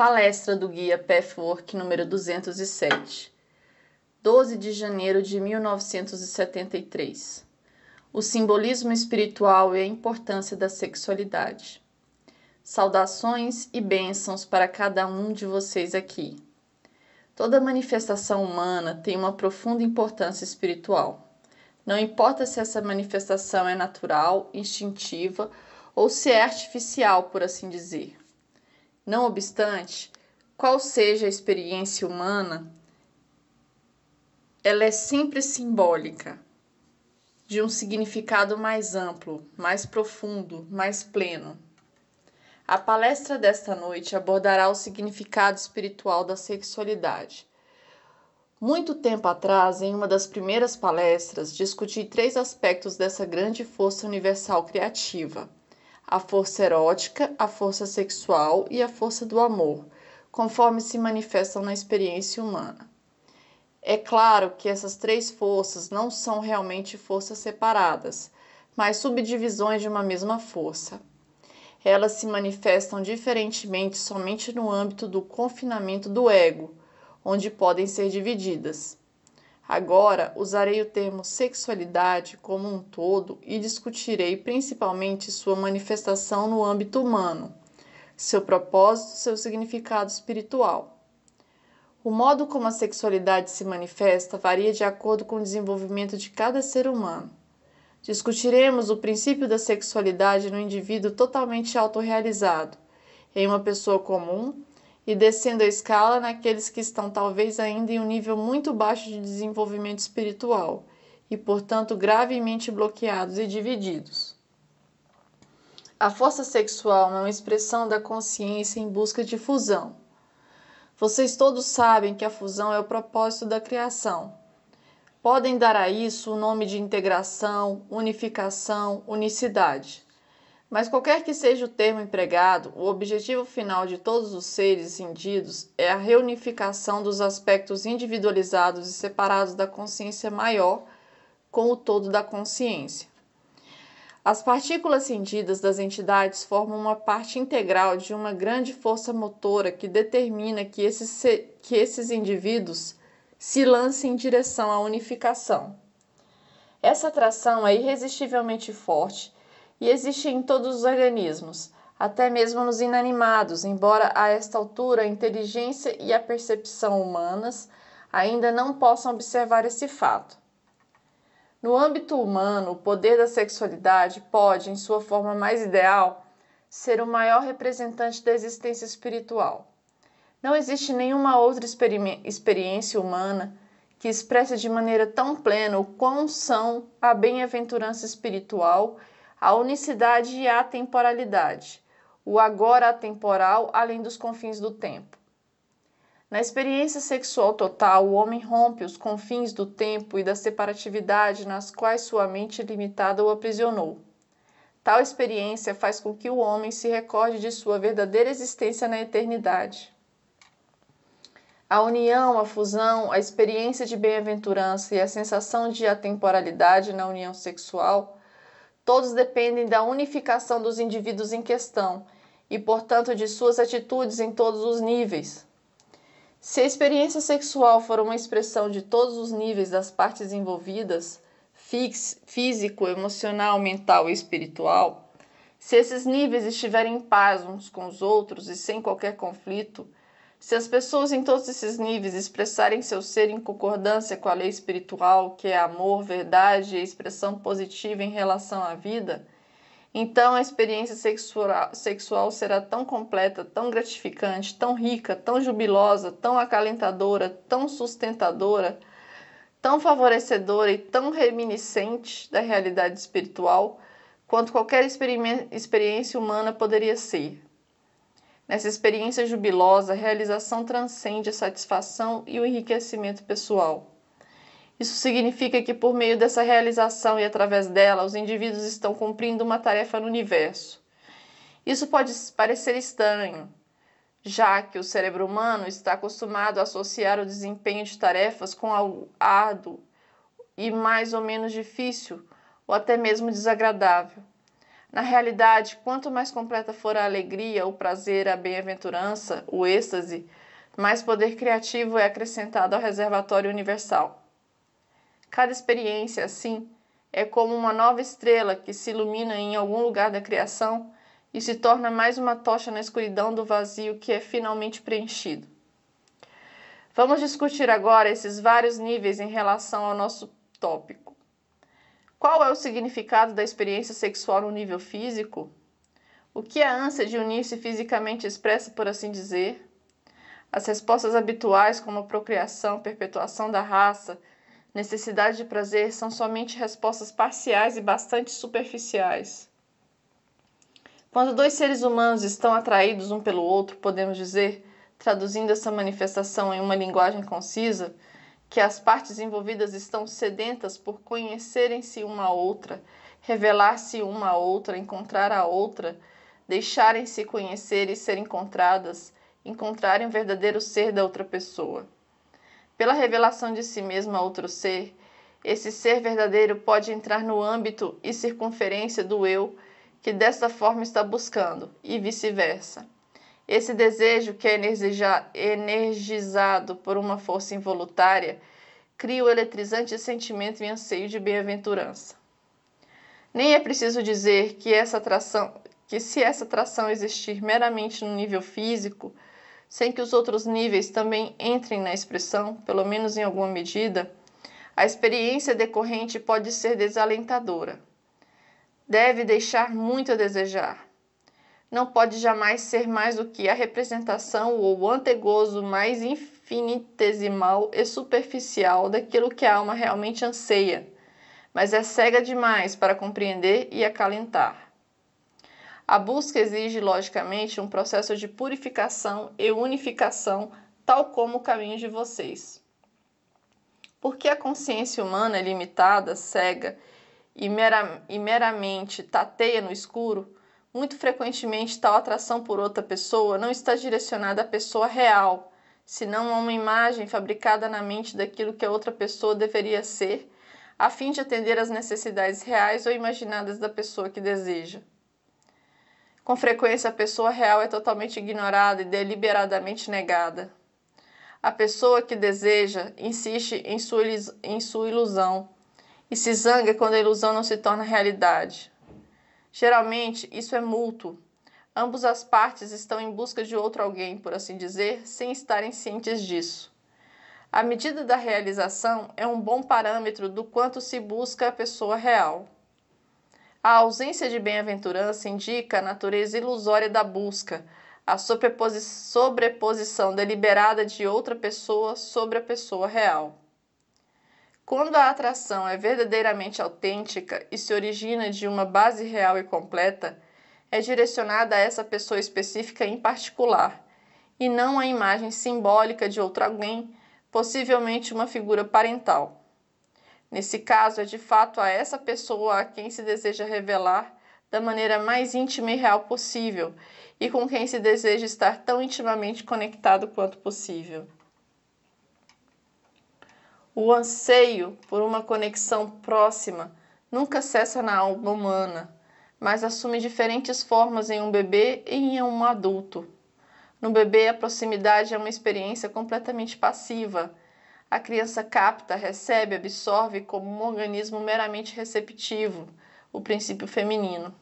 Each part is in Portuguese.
Palestra do Guia Pathwork número 207, 12 de janeiro de 1973. O simbolismo espiritual e a importância da sexualidade. Saudações e bênçãos para cada um de vocês aqui. Toda manifestação humana tem uma profunda importância espiritual. Não importa se essa manifestação é natural, instintiva ou se é artificial, por assim dizer. Não obstante, qual seja a experiência humana, ela é sempre simbólica, de um significado mais amplo, mais profundo, mais pleno. A palestra desta noite abordará o significado espiritual da sexualidade. Muito tempo atrás, em uma das primeiras palestras, discuti três aspectos dessa grande força universal criativa a força erótica, a força sexual e a força do amor, conforme se manifestam na experiência humana. É claro que essas três forças não são realmente forças separadas, mas subdivisões de uma mesma força. Elas se manifestam diferentemente somente no âmbito do confinamento do ego, onde podem ser divididas. Agora usarei o termo sexualidade como um todo e discutirei principalmente sua manifestação no âmbito humano, seu propósito, seu significado espiritual. O modo como a sexualidade se manifesta varia de acordo com o desenvolvimento de cada ser humano. Discutiremos o princípio da sexualidade no indivíduo totalmente autorrealizado, em uma pessoa comum e descendo a escala naqueles que estão talvez ainda em um nível muito baixo de desenvolvimento espiritual e, portanto, gravemente bloqueados e divididos. A força sexual é uma expressão da consciência em busca de fusão. Vocês todos sabem que a fusão é o propósito da criação. Podem dar a isso o nome de integração, unificação, unicidade. Mas qualquer que seja o termo empregado, o objetivo final de todos os seres cindidos é a reunificação dos aspectos individualizados e separados da consciência maior com o todo da consciência. As partículas cindidas das entidades formam uma parte integral de uma grande força motora que determina que esses, que esses indivíduos se lancem em direção à unificação. Essa atração é irresistivelmente forte e existe em todos os organismos, até mesmo nos inanimados, embora a esta altura a inteligência e a percepção humanas ainda não possam observar esse fato. No âmbito humano, o poder da sexualidade pode, em sua forma mais ideal, ser o maior representante da existência espiritual. Não existe nenhuma outra experiência humana que expresse de maneira tão plena o quão são a bem-aventurança espiritual a unicidade e a temporalidade, o agora atemporal além dos confins do tempo. Na experiência sexual total, o homem rompe os confins do tempo e da separatividade nas quais sua mente limitada o aprisionou. Tal experiência faz com que o homem se recorde de sua verdadeira existência na eternidade. A união, a fusão, a experiência de bem-aventurança e a sensação de atemporalidade na união sexual Todos dependem da unificação dos indivíduos em questão e, portanto, de suas atitudes em todos os níveis. Se a experiência sexual for uma expressão de todos os níveis das partes envolvidas, físico, emocional, mental e espiritual, se esses níveis estiverem em paz uns com os outros e sem qualquer conflito, se as pessoas em todos esses níveis expressarem seu ser em concordância com a lei espiritual, que é amor, verdade e expressão positiva em relação à vida, então a experiência sexual, será tão completa, tão gratificante, tão rica, tão jubilosa, tão acalentadora, tão sustentadora, tão favorecedora e tão reminiscente da realidade espiritual quanto qualquer experiência humana poderia ser. Nessa experiência jubilosa, a realização transcende a satisfação e o enriquecimento pessoal. Isso significa que, por meio dessa realização e através dela, os indivíduos estão cumprindo uma tarefa no universo. Isso pode parecer estranho, já que o cérebro humano está acostumado a associar o desempenho de tarefas com algo árduo e mais ou menos difícil, ou até mesmo desagradável. Na realidade, quanto mais completa for a alegria, o prazer, a bem-aventurança, o êxtase, mais poder criativo é acrescentado ao reservatório universal. Cada experiência, assim, é como uma nova estrela que se ilumina em algum lugar da criação e se torna mais uma tocha na escuridão do vazio que é finalmente preenchido. Vamos discutir agora esses vários níveis em relação ao nosso tópico. Qual é o significado da experiência sexual no nível físico? O que a ânsia de unir-se fisicamente expressa, por assim dizer? As respostas habituais, como procriação, perpetuação da raça, necessidade de prazer, são somente respostas parciais e bastante superficiais. Quando dois seres humanos estão atraídos um pelo outro, podemos dizer, traduzindo essa manifestação em uma linguagem concisa, que as partes envolvidas estão sedentas por conhecerem-se uma a outra, revelar-se uma a outra, encontrar a outra, deixarem-se conhecer e ser encontradas, encontrarem o verdadeiro ser da outra pessoa. Pela revelação de si mesmo a outro ser, esse ser verdadeiro pode entrar no âmbito e circunferência do eu que desta forma está buscando, e vice-versa. Esse desejo, que é energizado por uma força involuntária, cria o eletrizante sentimento e anseio de bem-aventurança. Nem é preciso dizer que essa atração, que se essa atração existir meramente no nível físico, sem que os outros níveis também entrem na expressão, pelo menos em alguma medida, a experiência decorrente pode ser desalentadora deve deixar muito a desejar. Não pode jamais ser mais do que a representação ou antegozo mais infinitesimal e superficial daquilo que a alma realmente anseia, mas é cega demais para compreender e acalentar. A busca exige, logicamente, um processo de purificação e unificação, tal como o caminho de vocês. Porque a consciência humana é limitada, cega e meramente tateia no escuro, muito frequentemente tal atração por outra pessoa não está direcionada à pessoa real, senão a uma imagem fabricada na mente daquilo que a outra pessoa deveria ser, a fim de atender às necessidades reais ou imaginadas da pessoa que deseja. Com frequência, a pessoa real é totalmente ignorada e deliberadamente negada. A pessoa que deseja insiste em sua, em sua ilusão e se zanga quando a ilusão não se torna realidade. Geralmente, isso é mútuo. Ambas as partes estão em busca de outro alguém, por assim dizer, sem estarem cientes disso. A medida da realização é um bom parâmetro do quanto se busca a pessoa real. A ausência de bem-aventurança indica a natureza ilusória da busca, a sobreposição deliberada de outra pessoa sobre a pessoa real. Quando a atração é verdadeiramente autêntica e se origina de uma base real e completa, é direcionada a essa pessoa específica em particular, e não à imagem simbólica de outro alguém, possivelmente uma figura parental. Nesse caso, é de fato a essa pessoa a quem se deseja revelar da maneira mais íntima e real possível e com quem se deseja estar tão intimamente conectado quanto possível. O anseio por uma conexão próxima nunca cessa na alma humana, mas assume diferentes formas em um bebê e em um adulto. No bebê, a proximidade é uma experiência completamente passiva. A criança capta, recebe, absorve como um organismo meramente receptivo, o princípio feminino,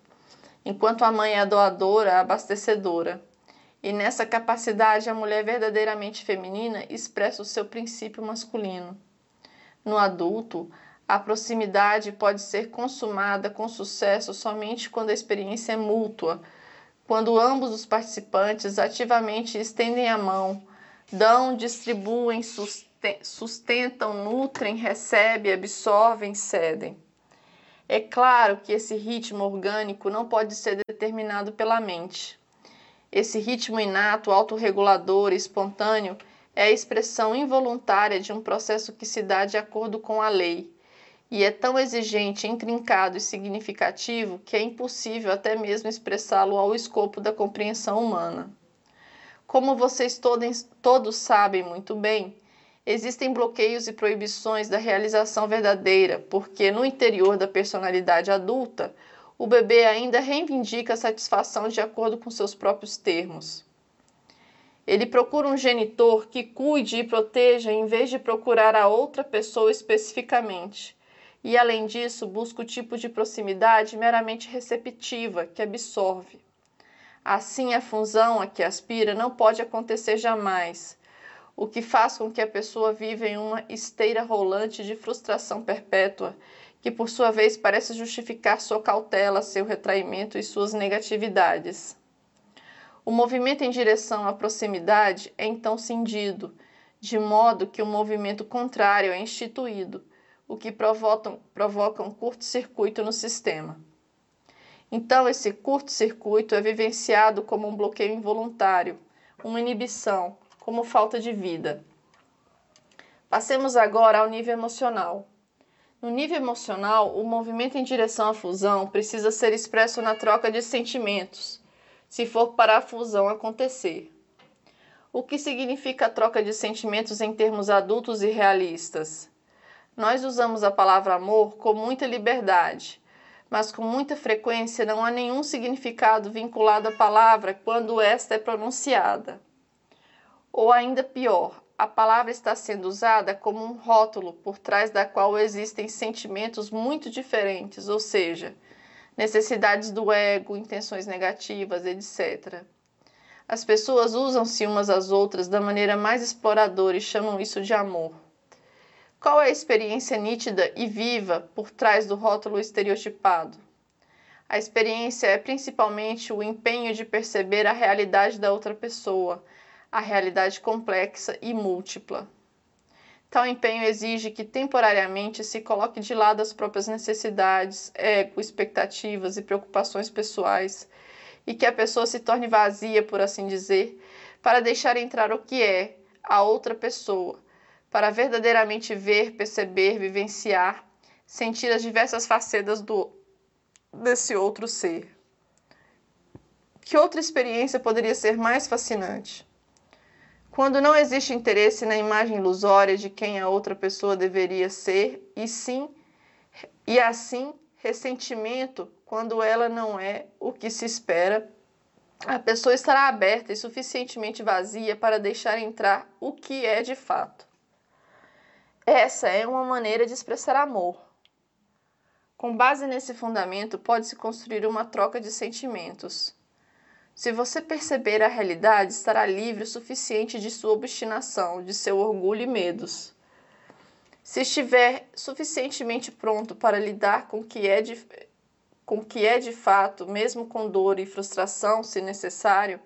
enquanto a mãe é a doadora, a abastecedora. E nessa capacidade, a mulher verdadeiramente feminina expressa o seu princípio masculino. No adulto, a proximidade pode ser consumada com sucesso somente quando a experiência é mútua, quando ambos os participantes ativamente estendem a mão, dão, distribuem, sustentam, nutrem, recebem, absorvem, cedem. É claro que esse ritmo orgânico não pode ser determinado pela mente. Esse ritmo inato, autorregulador espontâneo é a expressão involuntária de um processo que se dá de acordo com a lei e é tão exigente, intrincado e significativo que é impossível até mesmo expressá-lo ao escopo da compreensão humana. Como vocês todos, todos sabem muito bem, existem bloqueios e proibições da realização verdadeira, porque no interior da personalidade adulta, o bebê ainda reivindica a satisfação de acordo com seus próprios termos. Ele procura um genitor que cuide e proteja em vez de procurar a outra pessoa especificamente. E além disso, busca o tipo de proximidade meramente receptiva, que absorve. Assim, a fusão a que aspira não pode acontecer jamais, o que faz com que a pessoa viva em uma esteira rolante de frustração perpétua que por sua vez parece justificar sua cautela, seu retraimento e suas negatividades. O movimento em direção à proximidade é então cindido, de modo que o movimento contrário é instituído, o que provoca, provoca um curto-circuito no sistema. Então, esse curto-circuito é vivenciado como um bloqueio involuntário, uma inibição, como falta de vida. Passemos agora ao nível emocional. No nível emocional, o movimento em direção à fusão precisa ser expresso na troca de sentimentos, se for para a fusão acontecer. O que significa a troca de sentimentos em termos adultos e realistas? Nós usamos a palavra amor com muita liberdade, mas com muita frequência não há nenhum significado vinculado à palavra quando esta é pronunciada. Ou ainda pior, a palavra está sendo usada como um rótulo por trás da qual existem sentimentos muito diferentes, ou seja, necessidades do ego, intenções negativas, etc. As pessoas usam-se umas às outras da maneira mais exploradora e chamam isso de amor. Qual é a experiência nítida e viva por trás do rótulo estereotipado? A experiência é principalmente o empenho de perceber a realidade da outra pessoa a realidade complexa e múltipla. Tal empenho exige que temporariamente se coloque de lado as próprias necessidades, ego, expectativas e preocupações pessoais e que a pessoa se torne vazia, por assim dizer, para deixar entrar o que é a outra pessoa, para verdadeiramente ver, perceber, vivenciar, sentir as diversas facetas do desse outro ser. Que outra experiência poderia ser mais fascinante? Quando não existe interesse na imagem ilusória de quem a outra pessoa deveria ser, e sim e assim ressentimento quando ela não é o que se espera, a pessoa estará aberta e suficientemente vazia para deixar entrar o que é de fato. Essa é uma maneira de expressar amor. Com base nesse fundamento, pode-se construir uma troca de sentimentos se você perceber a realidade, estará livre o suficiente de sua obstinação, de seu orgulho e medos. Se estiver suficientemente pronto para lidar com o que é de, com que é de fato, mesmo com dor e frustração, se necessário,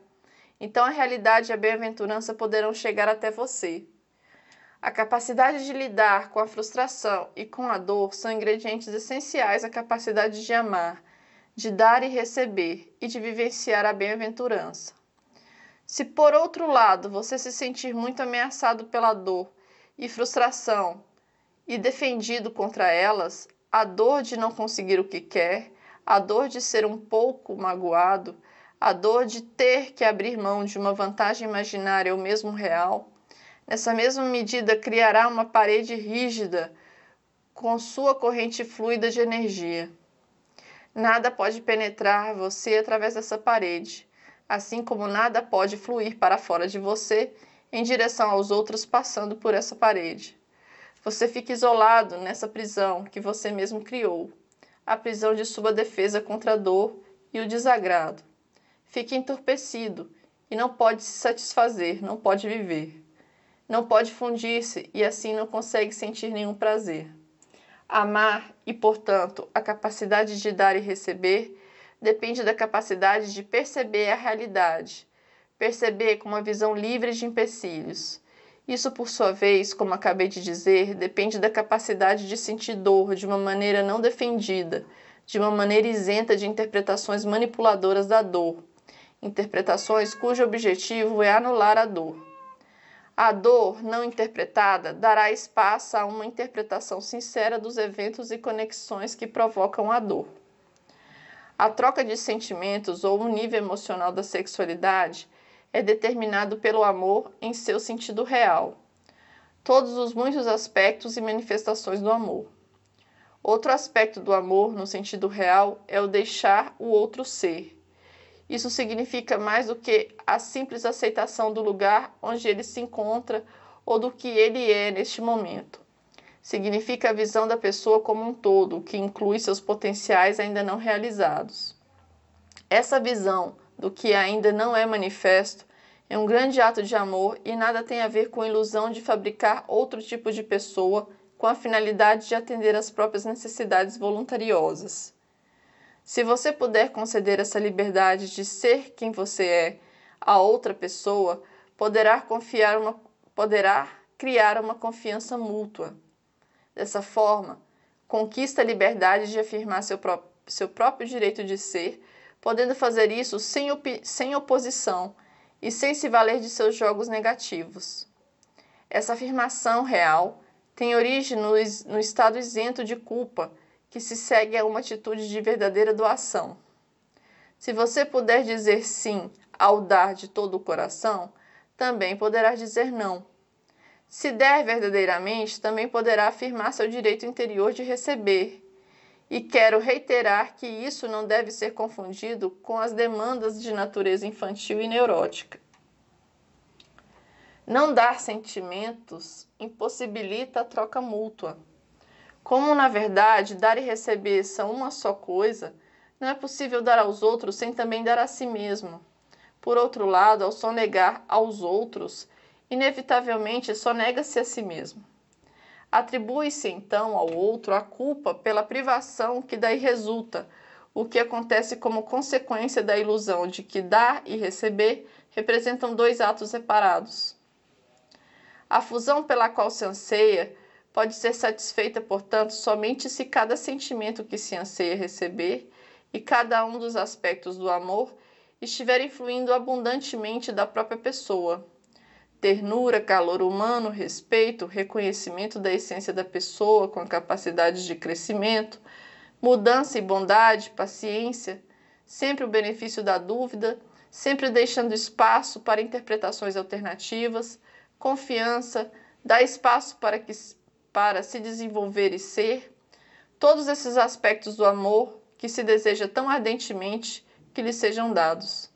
então a realidade e a bem-aventurança poderão chegar até você. A capacidade de lidar com a frustração e com a dor são ingredientes essenciais à capacidade de amar de dar e receber e de vivenciar a bem-aventurança. Se por outro lado você se sentir muito ameaçado pela dor e frustração e defendido contra elas, a dor de não conseguir o que quer, a dor de ser um pouco magoado, a dor de ter que abrir mão de uma vantagem imaginária ou mesmo real, nessa mesma medida criará uma parede rígida com sua corrente fluida de energia. Nada pode penetrar você através dessa parede, assim como nada pode fluir para fora de você em direção aos outros passando por essa parede. Você fica isolado nessa prisão que você mesmo criou, a prisão de sua defesa contra a dor e o desagrado. Fica entorpecido e não pode se satisfazer, não pode viver. Não pode fundir-se e assim não consegue sentir nenhum prazer. Amar e, portanto, a capacidade de dar e receber depende da capacidade de perceber a realidade, perceber com uma visão livre de empecilhos. Isso, por sua vez, como acabei de dizer, depende da capacidade de sentir dor de uma maneira não defendida, de uma maneira isenta de interpretações manipuladoras da dor, interpretações cujo objetivo é anular a dor. A dor não interpretada dará espaço a uma interpretação sincera dos eventos e conexões que provocam a dor. A troca de sentimentos ou o nível emocional da sexualidade é determinado pelo amor em seu sentido real, todos os muitos aspectos e manifestações do amor. Outro aspecto do amor, no sentido real, é o deixar o outro ser. Isso significa mais do que a simples aceitação do lugar onde ele se encontra ou do que ele é neste momento. Significa a visão da pessoa como um todo, que inclui seus potenciais ainda não realizados. Essa visão do que ainda não é manifesto é um grande ato de amor e nada tem a ver com a ilusão de fabricar outro tipo de pessoa com a finalidade de atender às próprias necessidades voluntariosas. Se você puder conceder essa liberdade de ser quem você é a outra pessoa, poderá confiar uma poderá criar uma confiança mútua. Dessa forma, conquista a liberdade de afirmar seu, pró seu próprio direito de ser, podendo fazer isso sem, sem oposição e sem se valer de seus jogos negativos. Essa afirmação real tem origem no, no estado isento de culpa que se segue a uma atitude de verdadeira doação. Se você puder dizer sim ao dar de todo o coração, também poderá dizer não. Se der verdadeiramente, também poderá afirmar seu direito interior de receber. E quero reiterar que isso não deve ser confundido com as demandas de natureza infantil e neurótica. Não dar sentimentos impossibilita a troca mútua. Como, na verdade, dar e receber são uma só coisa, não é possível dar aos outros sem também dar a si mesmo. Por outro lado, ao sonegar aos outros, inevitavelmente sonega-se a si mesmo. Atribui-se então ao outro a culpa pela privação que daí resulta, o que acontece como consequência da ilusão de que dar e receber representam dois atos separados. A fusão pela qual se anseia pode ser satisfeita, portanto, somente se cada sentimento que se anseia receber e cada um dos aspectos do amor estiver influindo abundantemente da própria pessoa. Ternura, calor humano, respeito, reconhecimento da essência da pessoa com a capacidade de crescimento, mudança e bondade, paciência, sempre o benefício da dúvida, sempre deixando espaço para interpretações alternativas confiança, dá espaço para, que, para se desenvolver e ser, todos esses aspectos do amor que se deseja tão ardentemente que lhe sejam dados.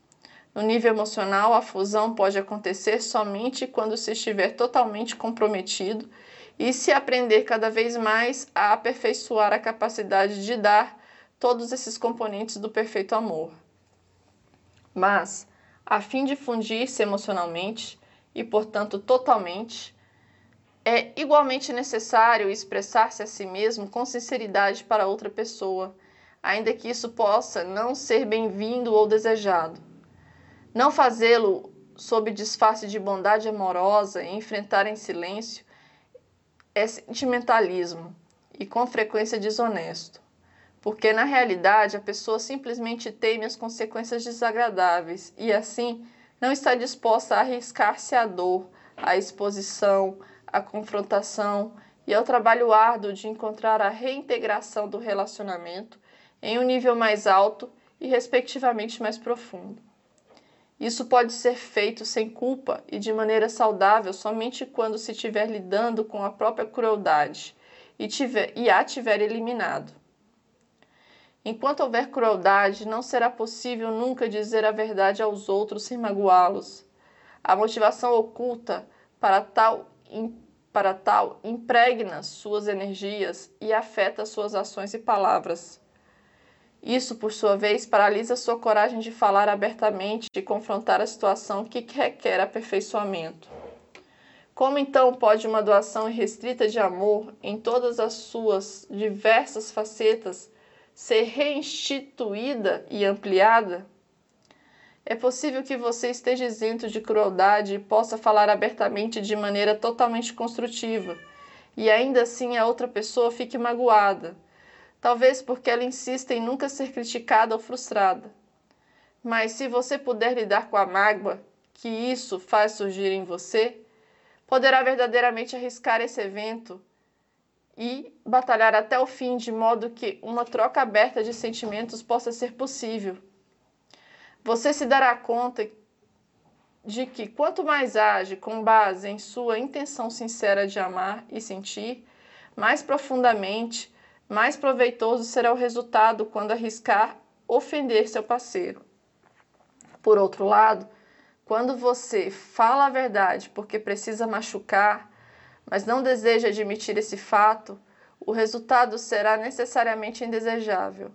No nível emocional, a fusão pode acontecer somente quando se estiver totalmente comprometido e se aprender cada vez mais a aperfeiçoar a capacidade de dar todos esses componentes do perfeito amor. Mas, a fim de fundir-se emocionalmente, e, portanto, totalmente, é igualmente necessário expressar-se a si mesmo com sinceridade para outra pessoa, ainda que isso possa não ser bem-vindo ou desejado. Não fazê-lo sob disfarce de bondade amorosa e enfrentar em silêncio é sentimentalismo e com frequência desonesto, porque na realidade a pessoa simplesmente teme as consequências desagradáveis e assim não está disposta a arriscar-se à dor, à exposição, à confrontação e ao trabalho árduo de encontrar a reintegração do relacionamento em um nível mais alto e, respectivamente, mais profundo. Isso pode ser feito sem culpa e de maneira saudável somente quando se estiver lidando com a própria crueldade e, tiver, e a tiver eliminado. Enquanto houver crueldade, não será possível nunca dizer a verdade aos outros sem magoá-los. A motivação oculta para tal, para tal impregna suas energias e afeta suas ações e palavras. Isso, por sua vez, paralisa sua coragem de falar abertamente e confrontar a situação que requer aperfeiçoamento. Como então pode uma doação irrestrita de amor, em todas as suas diversas facetas, ser reinstituída e ampliada? É possível que você esteja isento de crueldade e possa falar abertamente de maneira totalmente construtiva, e ainda assim a outra pessoa fique magoada, talvez porque ela insista em nunca ser criticada ou frustrada. Mas se você puder lidar com a mágoa que isso faz surgir em você, poderá verdadeiramente arriscar esse evento e batalhar até o fim, de modo que uma troca aberta de sentimentos possa ser possível. Você se dará conta de que quanto mais age com base em sua intenção sincera de amar e sentir, mais profundamente mais proveitoso será o resultado quando arriscar ofender seu parceiro. Por outro lado, quando você fala a verdade porque precisa machucar, mas não deseja admitir esse fato, o resultado será necessariamente indesejável.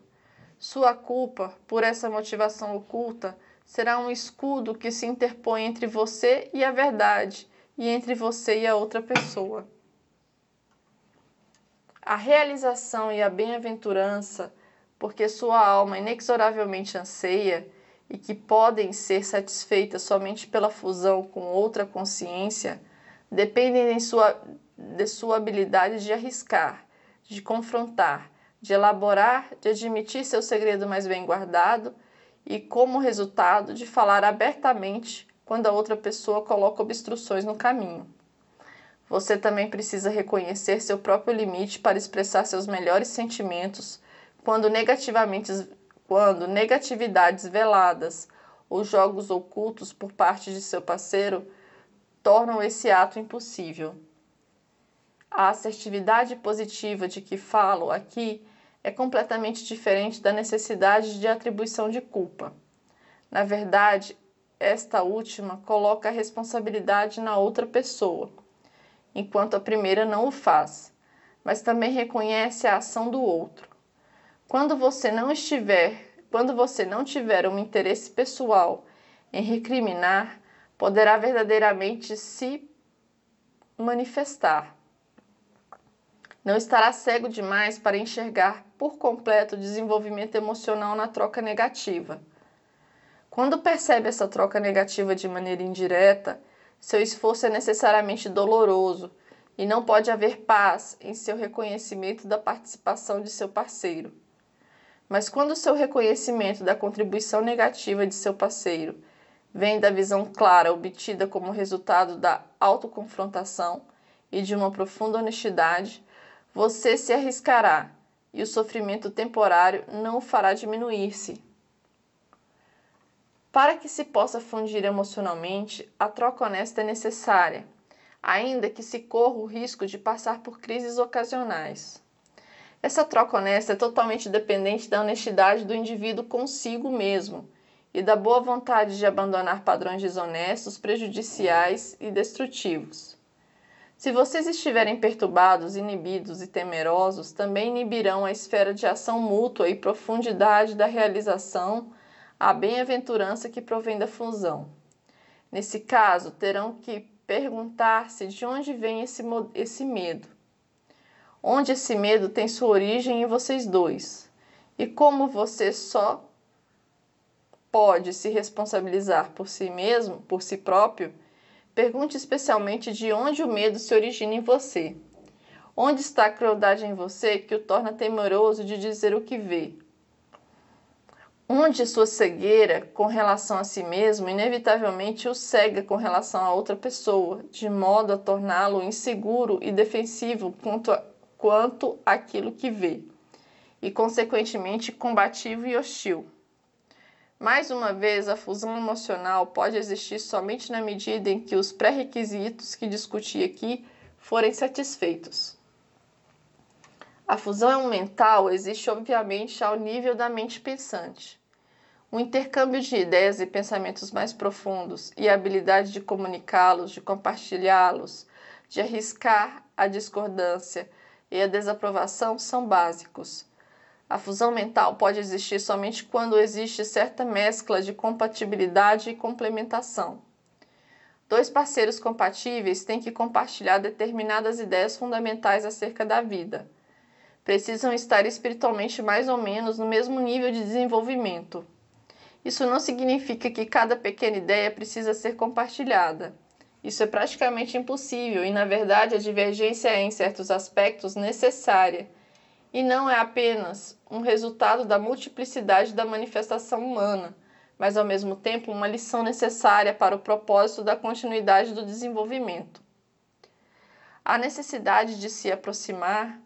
Sua culpa por essa motivação oculta será um escudo que se interpõe entre você e a verdade e entre você e a outra pessoa. A realização e a bem-aventurança, porque sua alma inexoravelmente anseia, e que podem ser satisfeitas somente pela fusão com outra consciência, dependem de sua, de sua habilidade de arriscar, de confrontar, de elaborar, de admitir seu segredo mais bem guardado e, como resultado, de falar abertamente quando a outra pessoa coloca obstruções no caminho. Você também precisa reconhecer seu próprio limite para expressar seus melhores sentimentos quando negativamente quando negatividades veladas ou jogos ocultos por parte de seu parceiro tornam esse ato impossível. A assertividade positiva de que falo aqui é completamente diferente da necessidade de atribuição de culpa. Na verdade, esta última coloca a responsabilidade na outra pessoa, enquanto a primeira não o faz, mas também reconhece a ação do outro. Quando você não estiver, quando você não tiver um interesse pessoal em recriminar, poderá verdadeiramente se manifestar. Não estará cego demais para enxergar por completo o desenvolvimento emocional na troca negativa. Quando percebe essa troca negativa de maneira indireta, seu esforço é necessariamente doloroso e não pode haver paz em seu reconhecimento da participação de seu parceiro. Mas quando seu reconhecimento da contribuição negativa de seu parceiro vem da visão clara obtida como resultado da autoconfrontação e de uma profunda honestidade, você se arriscará e o sofrimento temporário não o fará diminuir-se. Para que se possa fundir emocionalmente, a troca honesta é necessária, ainda que se corra o risco de passar por crises ocasionais. Essa troca honesta é totalmente dependente da honestidade do indivíduo consigo mesmo e da boa vontade de abandonar padrões desonestos, prejudiciais e destrutivos. Se vocês estiverem perturbados, inibidos e temerosos, também inibirão a esfera de ação mútua e profundidade da realização, a bem-aventurança que provém da fusão. Nesse caso, terão que perguntar-se de onde vem esse, esse medo onde esse medo tem sua origem em vocês dois e como você só pode se responsabilizar por si mesmo, por si próprio, pergunte especialmente de onde o medo se origina em você. Onde está a crueldade em você que o torna temeroso de dizer o que vê? Onde sua cegueira com relação a si mesmo inevitavelmente o cega com relação a outra pessoa, de modo a torná-lo inseguro e defensivo quanto a quanto aquilo que vê, e consequentemente combativo e hostil. Mais uma vez, a fusão emocional pode existir somente na medida em que os pré-requisitos que discuti aqui forem satisfeitos. A fusão mental existe, obviamente, ao nível da mente pensante. O intercâmbio de ideias e pensamentos mais profundos e a habilidade de comunicá-los, de compartilhá-los, de arriscar a discordância, e a desaprovação são básicos. A fusão mental pode existir somente quando existe certa mescla de compatibilidade e complementação. Dois parceiros compatíveis têm que compartilhar determinadas ideias fundamentais acerca da vida. Precisam estar espiritualmente mais ou menos no mesmo nível de desenvolvimento. Isso não significa que cada pequena ideia precisa ser compartilhada. Isso é praticamente impossível e, na verdade, a divergência é, em certos aspectos, necessária e não é apenas um resultado da multiplicidade da manifestação humana, mas ao mesmo tempo uma lição necessária para o propósito da continuidade do desenvolvimento. A necessidade de se aproximar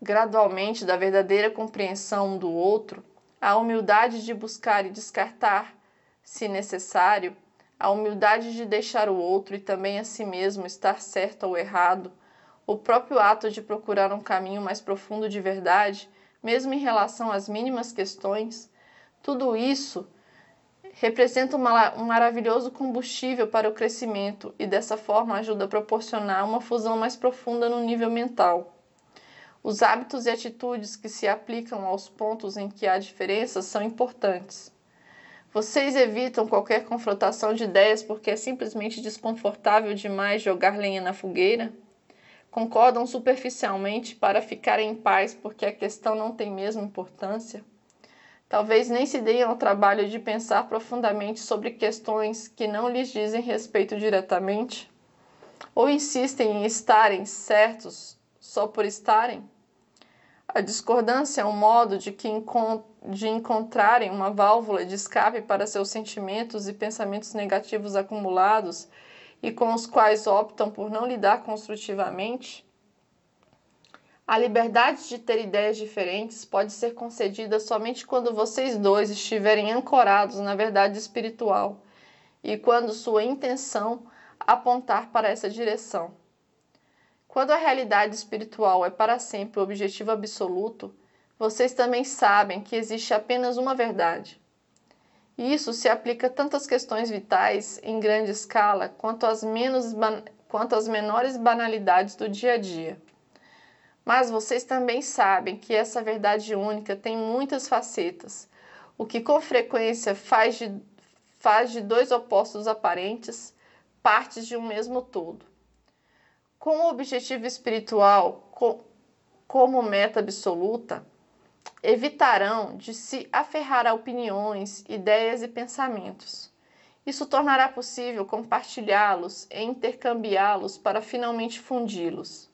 gradualmente da verdadeira compreensão um do outro, a humildade de buscar e descartar, se necessário, a humildade de deixar o outro e também a si mesmo estar certo ou errado, o próprio ato de procurar um caminho mais profundo de verdade, mesmo em relação às mínimas questões, tudo isso representa um maravilhoso combustível para o crescimento e dessa forma ajuda a proporcionar uma fusão mais profunda no nível mental. Os hábitos e atitudes que se aplicam aos pontos em que há diferenças são importantes. Vocês evitam qualquer confrontação de ideias porque é simplesmente desconfortável demais jogar lenha na fogueira? Concordam superficialmente para ficarem em paz porque a questão não tem mesmo importância? Talvez nem se deem ao trabalho de pensar profundamente sobre questões que não lhes dizem respeito diretamente? Ou insistem em estarem certos só por estarem? A discordância é um modo de, que encont de encontrarem uma válvula de escape para seus sentimentos e pensamentos negativos acumulados e com os quais optam por não lidar construtivamente? A liberdade de ter ideias diferentes pode ser concedida somente quando vocês dois estiverem ancorados na verdade espiritual e quando sua intenção apontar para essa direção. Quando a realidade espiritual é para sempre o objetivo absoluto, vocês também sabem que existe apenas uma verdade. Isso se aplica tanto às questões vitais em grande escala quanto às, menos, quanto às menores banalidades do dia a dia. Mas vocês também sabem que essa verdade única tem muitas facetas, o que com frequência faz de, faz de dois opostos aparentes partes de um mesmo todo. Com o objetivo espiritual como meta absoluta, evitarão de se aferrar a opiniões, ideias e pensamentos. Isso tornará possível compartilhá-los e intercambiá-los para finalmente fundi-los.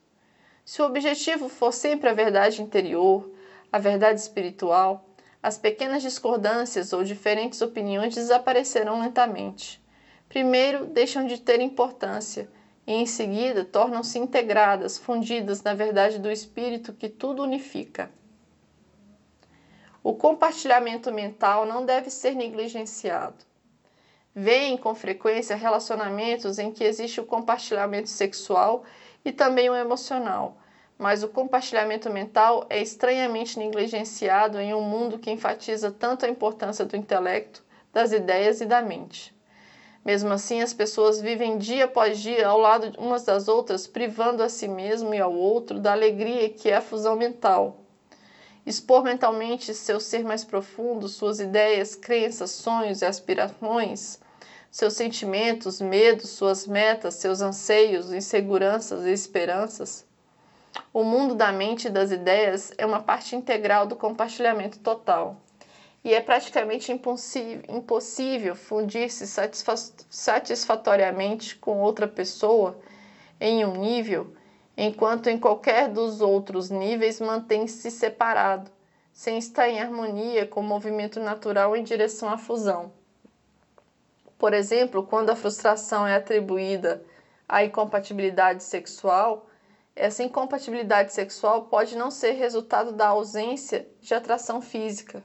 Se o objetivo for sempre a verdade interior, a verdade espiritual, as pequenas discordâncias ou diferentes opiniões desaparecerão lentamente. Primeiro, deixam de ter importância e, em seguida, tornam-se integradas, fundidas na verdade do espírito que tudo unifica. O compartilhamento mental não deve ser negligenciado. Vêem com frequência relacionamentos em que existe o compartilhamento sexual e também o emocional, mas o compartilhamento mental é estranhamente negligenciado em um mundo que enfatiza tanto a importância do intelecto, das ideias e da mente. Mesmo assim, as pessoas vivem dia após dia ao lado umas das outras, privando a si mesmo e ao outro da alegria que é a fusão mental. Expor mentalmente seu ser mais profundo, suas ideias, crenças, sonhos e aspirações, seus sentimentos, medos, suas metas, seus anseios, inseguranças e esperanças o mundo da mente e das ideias é uma parte integral do compartilhamento total. E é praticamente impossível fundir-se satisfatoriamente com outra pessoa em um nível, enquanto em qualquer dos outros níveis mantém-se separado, sem estar em harmonia com o movimento natural em direção à fusão. Por exemplo, quando a frustração é atribuída à incompatibilidade sexual, essa incompatibilidade sexual pode não ser resultado da ausência de atração física,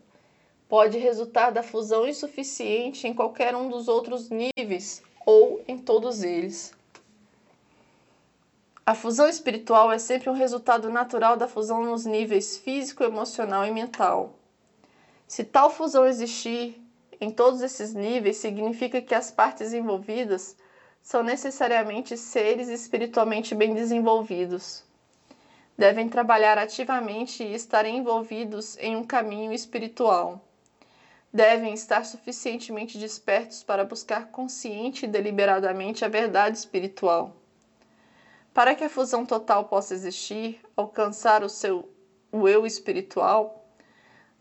pode resultar da fusão insuficiente em qualquer um dos outros níveis ou em todos eles. A fusão espiritual é sempre um resultado natural da fusão nos níveis físico, emocional e mental. Se tal fusão existir em todos esses níveis, significa que as partes envolvidas são necessariamente seres espiritualmente bem desenvolvidos. Devem trabalhar ativamente e estar envolvidos em um caminho espiritual. Devem estar suficientemente despertos para buscar consciente e deliberadamente a verdade espiritual. Para que a fusão total possa existir, alcançar o seu o eu espiritual,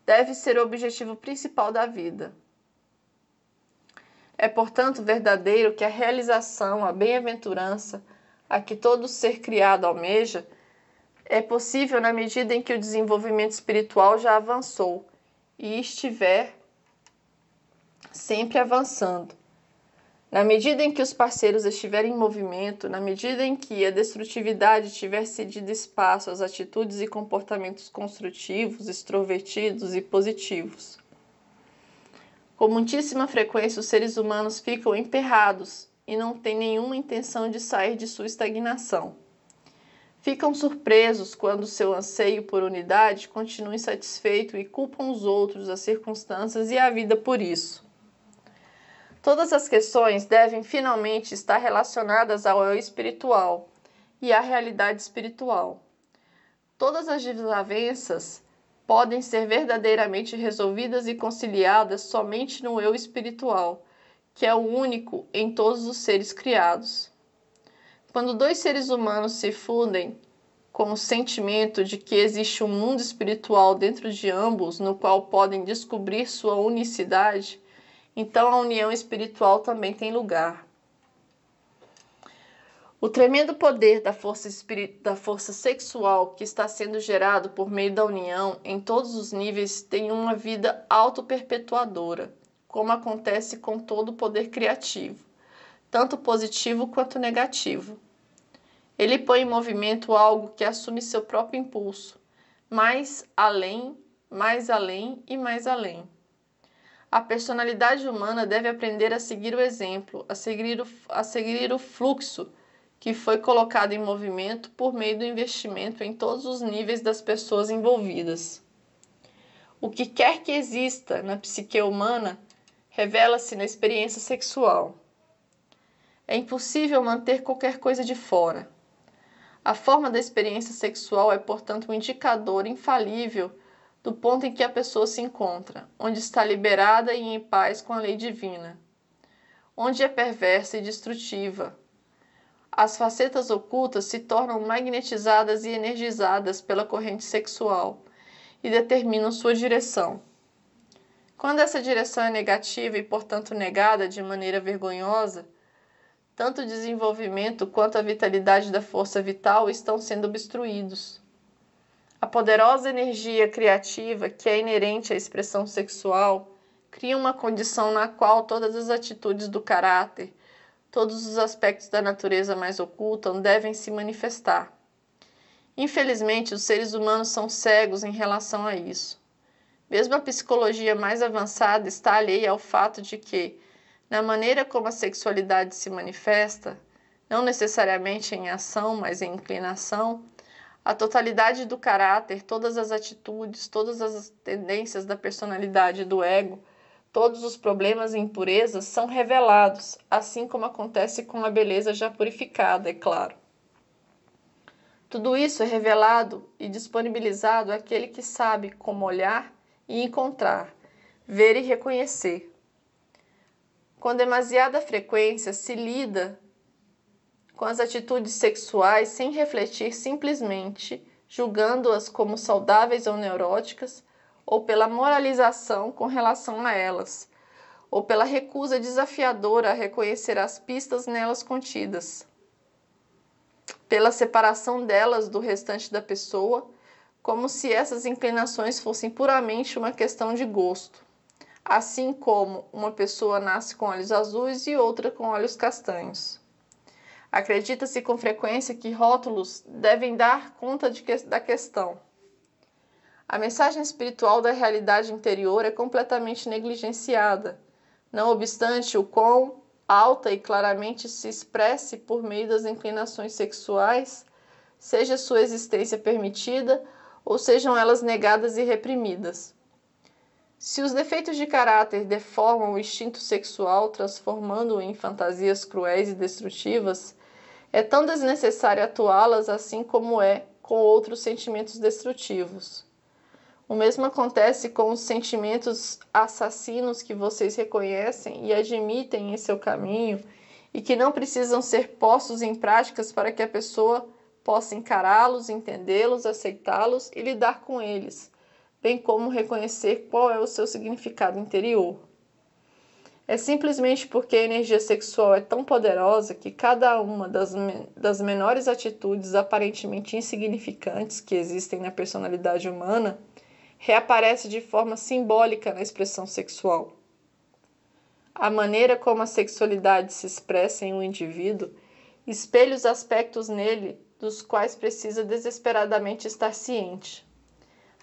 deve ser o objetivo principal da vida é, portanto, verdadeiro que a realização, a bem-aventurança a que todo ser criado almeja é possível na medida em que o desenvolvimento espiritual já avançou e estiver sempre avançando. Na medida em que os parceiros estiverem em movimento, na medida em que a destrutividade tiver cedido espaço às atitudes e comportamentos construtivos, extrovertidos e positivos. Com muitíssima frequência, os seres humanos ficam emperrados e não têm nenhuma intenção de sair de sua estagnação. Ficam surpresos quando seu anseio por unidade continua insatisfeito e culpam os outros, as circunstâncias e a vida por isso. Todas as questões devem finalmente estar relacionadas ao eu espiritual e à realidade espiritual. Todas as desavenças podem ser verdadeiramente resolvidas e conciliadas somente no eu espiritual, que é o único em todos os seres criados. Quando dois seres humanos se fundem com o sentimento de que existe um mundo espiritual dentro de ambos, no qual podem descobrir sua unicidade, então a união espiritual também tem lugar. O tremendo poder da força, da força sexual que está sendo gerado por meio da união em todos os níveis tem uma vida auto-perpetuadora, como acontece com todo o poder criativo tanto positivo quanto negativo. Ele põe em movimento algo que assume seu próprio impulso, mais além, mais além e mais além. A personalidade humana deve aprender a seguir o exemplo, a seguir o, a seguir o fluxo que foi colocado em movimento por meio do investimento em todos os níveis das pessoas envolvidas. O que quer que exista na psique humana revela-se na experiência sexual. É impossível manter qualquer coisa de fora. A forma da experiência sexual é, portanto, um indicador infalível do ponto em que a pessoa se encontra, onde está liberada e em paz com a lei divina, onde é perversa e destrutiva. As facetas ocultas se tornam magnetizadas e energizadas pela corrente sexual e determinam sua direção. Quando essa direção é negativa e, portanto, negada de maneira vergonhosa, tanto o desenvolvimento quanto a vitalidade da força vital estão sendo obstruídos. A poderosa energia criativa que é inerente à expressão sexual cria uma condição na qual todas as atitudes do caráter, todos os aspectos da natureza mais oculta devem se manifestar. Infelizmente, os seres humanos são cegos em relação a isso. Mesmo a psicologia mais avançada está alheia ao fato de que, na maneira como a sexualidade se manifesta, não necessariamente em ação, mas em inclinação, a totalidade do caráter, todas as atitudes, todas as tendências da personalidade do ego, todos os problemas e impurezas são revelados, assim como acontece com a beleza já purificada, é claro. Tudo isso é revelado e disponibilizado àquele que sabe como olhar e encontrar, ver e reconhecer. Com demasiada frequência se lida com as atitudes sexuais sem refletir simplesmente, julgando-as como saudáveis ou neuróticas, ou pela moralização com relação a elas, ou pela recusa desafiadora a reconhecer as pistas nelas contidas, pela separação delas do restante da pessoa, como se essas inclinações fossem puramente uma questão de gosto assim como uma pessoa nasce com olhos azuis e outra com olhos castanhos. Acredita-se com frequência que rótulos devem dar conta que, da questão. A mensagem espiritual da realidade interior é completamente negligenciada, não obstante o quão alta e claramente se expresse por meio das inclinações sexuais, seja sua existência permitida ou sejam elas negadas e reprimidas. Se os defeitos de caráter deformam o instinto sexual, transformando-o em fantasias cruéis e destrutivas, é tão desnecessário atuá-las assim como é com outros sentimentos destrutivos. O mesmo acontece com os sentimentos assassinos que vocês reconhecem e admitem em seu caminho e que não precisam ser postos em práticas para que a pessoa possa encará-los, entendê-los, aceitá-los e lidar com eles bem como reconhecer qual é o seu significado interior. É simplesmente porque a energia sexual é tão poderosa que cada uma das, das menores atitudes aparentemente insignificantes que existem na personalidade humana reaparece de forma simbólica na expressão sexual. A maneira como a sexualidade se expressa em um indivíduo espelha os aspectos nele dos quais precisa desesperadamente estar ciente.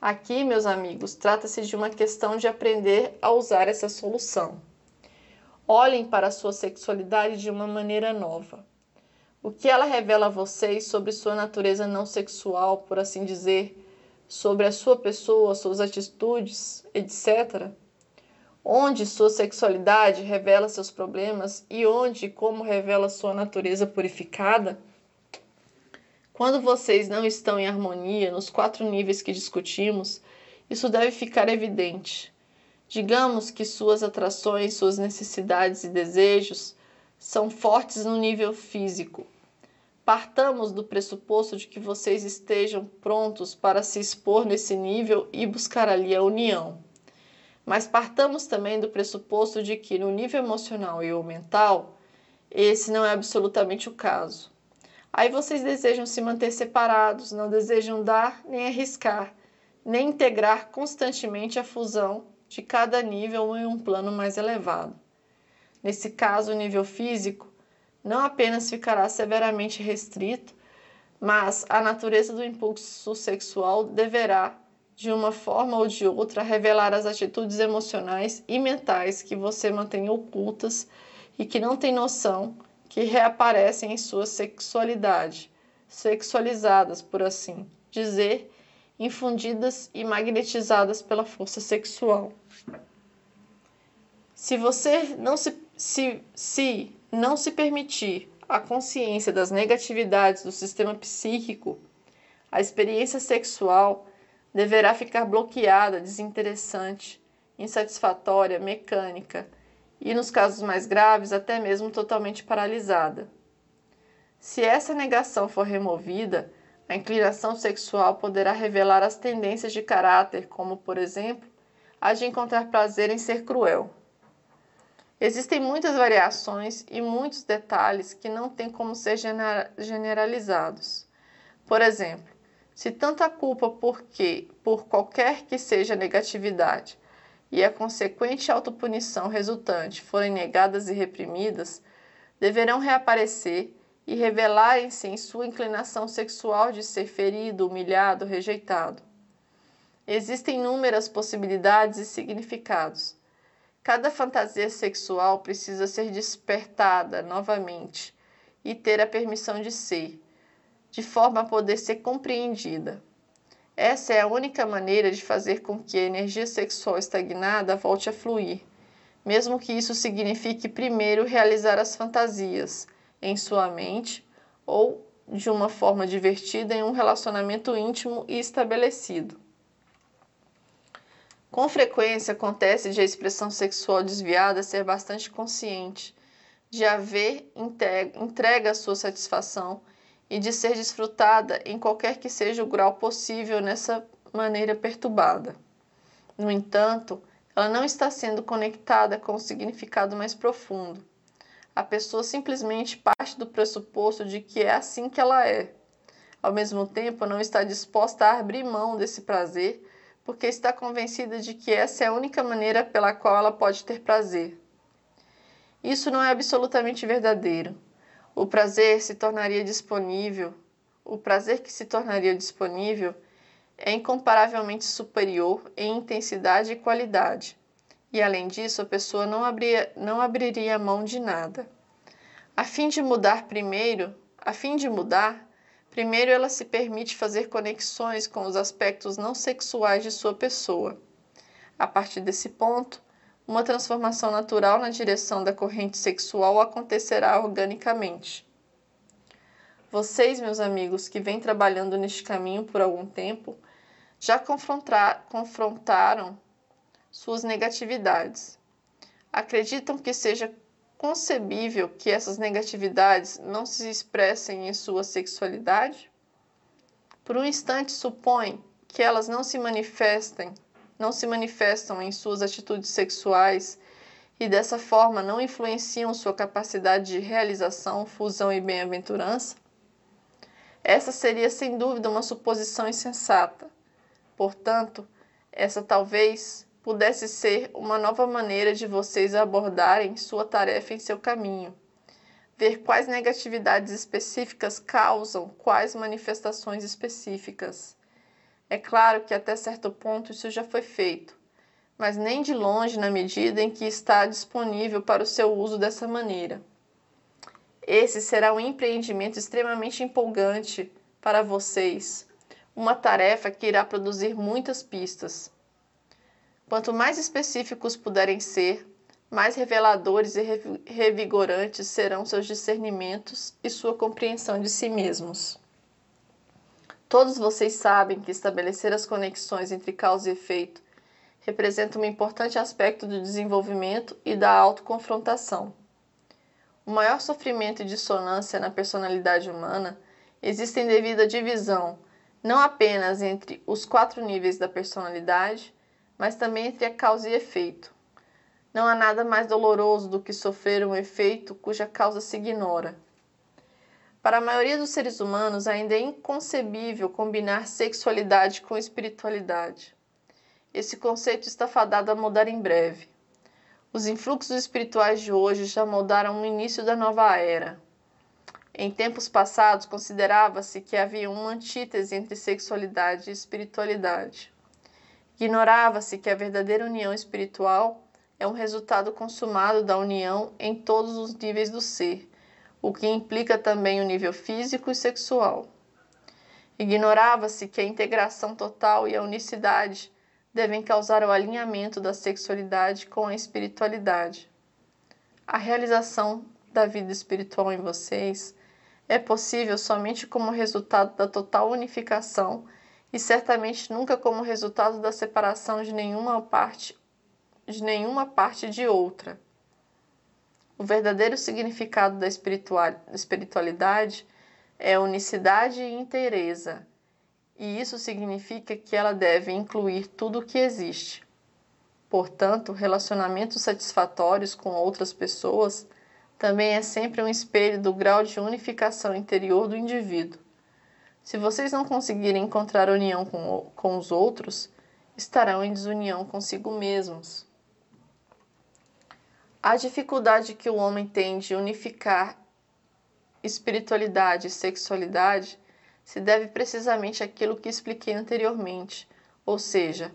Aqui, meus amigos, trata-se de uma questão de aprender a usar essa solução. Olhem para a sua sexualidade de uma maneira nova. O que ela revela a vocês sobre sua natureza não sexual, por assim dizer, sobre a sua pessoa, suas atitudes, etc. Onde sua sexualidade revela seus problemas e onde e como revela sua natureza purificada? Quando vocês não estão em harmonia nos quatro níveis que discutimos, isso deve ficar evidente. Digamos que suas atrações, suas necessidades e desejos são fortes no nível físico. Partamos do pressuposto de que vocês estejam prontos para se expor nesse nível e buscar ali a união. Mas partamos também do pressuposto de que no nível emocional e o mental, esse não é absolutamente o caso. Aí vocês desejam se manter separados, não desejam dar nem arriscar, nem integrar constantemente a fusão de cada nível em um plano mais elevado. Nesse caso, o nível físico não apenas ficará severamente restrito, mas a natureza do impulso sexual deverá, de uma forma ou de outra, revelar as atitudes emocionais e mentais que você mantém ocultas e que não tem noção que reaparecem em sua sexualidade, sexualizadas, por assim dizer, infundidas e magnetizadas pela força sexual. Se você não se, se, se não se permitir a consciência das negatividades do sistema psíquico, a experiência sexual deverá ficar bloqueada, desinteressante, insatisfatória, mecânica e, nos casos mais graves, até mesmo totalmente paralisada. Se essa negação for removida, a inclinação sexual poderá revelar as tendências de caráter, como, por exemplo, a de encontrar prazer em ser cruel. Existem muitas variações e muitos detalhes que não têm como ser generalizados. Por exemplo, se tanta culpa por que, por qualquer que seja a negatividade, e a consequente autopunição resultante forem negadas e reprimidas, deverão reaparecer e revelarem-se em sua inclinação sexual de ser ferido, humilhado, rejeitado. Existem inúmeras possibilidades e significados Cada fantasia sexual precisa ser despertada novamente e ter a permissão de ser, de forma a poder ser compreendida. Essa é a única maneira de fazer com que a energia sexual estagnada volte a fluir, mesmo que isso signifique primeiro realizar as fantasias em sua mente ou de uma forma divertida em um relacionamento íntimo e estabelecido. Com frequência acontece de a expressão sexual desviada ser bastante consciente, de haver entrega à sua satisfação e de ser desfrutada em qualquer que seja o grau possível nessa maneira perturbada. No entanto, ela não está sendo conectada com o significado mais profundo. A pessoa simplesmente parte do pressuposto de que é assim que ela é. Ao mesmo tempo, não está disposta a abrir mão desse prazer porque está convencida de que essa é a única maneira pela qual ela pode ter prazer. Isso não é absolutamente verdadeiro. O prazer se tornaria disponível, o prazer que se tornaria disponível é incomparavelmente superior em intensidade e qualidade. E além disso, a pessoa não, abria, não abriria mão de nada. A fim de mudar primeiro, a fim de mudar, Primeiro, ela se permite fazer conexões com os aspectos não sexuais de sua pessoa. A partir desse ponto, uma transformação natural na direção da corrente sexual acontecerá organicamente. Vocês, meus amigos, que vêm trabalhando neste caminho por algum tempo, já confrontaram suas negatividades. Acreditam que seja concebível que essas negatividades não se expressem em sua sexualidade? Por um instante supõe que elas não se manifestem, não se manifestam em suas atitudes sexuais e dessa forma não influenciam sua capacidade de realização, fusão e bem-aventurança? Essa seria sem dúvida uma suposição insensata. Portanto, essa talvez pudesse ser uma nova maneira de vocês abordarem sua tarefa em seu caminho. Ver quais negatividades específicas causam quais manifestações específicas. É claro que até certo ponto isso já foi feito, mas nem de longe na medida em que está disponível para o seu uso dessa maneira. Esse será um empreendimento extremamente empolgante para vocês, uma tarefa que irá produzir muitas pistas. Quanto mais específicos puderem ser, mais reveladores e revigorantes serão seus discernimentos e sua compreensão de si mesmos. Todos vocês sabem que estabelecer as conexões entre causa e efeito representa um importante aspecto do desenvolvimento e da autoconfrontação. O maior sofrimento e dissonância na personalidade humana existem devido à divisão não apenas entre os quatro níveis da personalidade, mas também entre a causa e efeito. Não há nada mais doloroso do que sofrer um efeito cuja causa se ignora. Para a maioria dos seres humanos, ainda é inconcebível combinar sexualidade com espiritualidade. Esse conceito está fadado a mudar em breve. Os influxos espirituais de hoje já moldaram o início da nova era. Em tempos passados, considerava-se que havia uma antítese entre sexualidade e espiritualidade. Ignorava-se que a verdadeira união espiritual é um resultado consumado da união em todos os níveis do ser, o que implica também o nível físico e sexual. Ignorava-se que a integração total e a unicidade devem causar o alinhamento da sexualidade com a espiritualidade. A realização da vida espiritual em vocês é possível somente como resultado da total unificação e certamente nunca como resultado da separação de nenhuma parte de nenhuma parte de outra. O verdadeiro significado da espiritualidade é unicidade e inteireza, e isso significa que ela deve incluir tudo o que existe. Portanto, relacionamentos satisfatórios com outras pessoas também é sempre um espelho do grau de unificação interior do indivíduo. Se vocês não conseguirem encontrar união com, com os outros, estarão em desunião consigo mesmos. A dificuldade que o homem tem de unificar espiritualidade e sexualidade se deve precisamente àquilo que expliquei anteriormente, ou seja,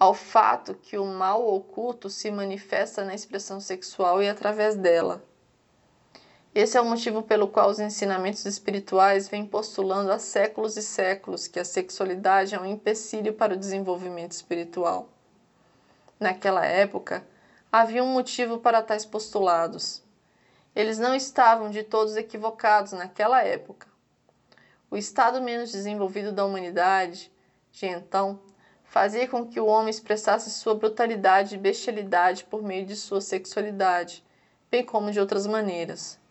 ao fato que o mal oculto se manifesta na expressão sexual e através dela. Esse é o motivo pelo qual os ensinamentos espirituais vêm postulando há séculos e séculos que a sexualidade é um empecilho para o desenvolvimento espiritual. Naquela época, havia um motivo para tais postulados. Eles não estavam de todos equivocados naquela época. O estado menos desenvolvido da humanidade, de então, fazia com que o homem expressasse sua brutalidade e bestialidade por meio de sua sexualidade, bem como de outras maneiras.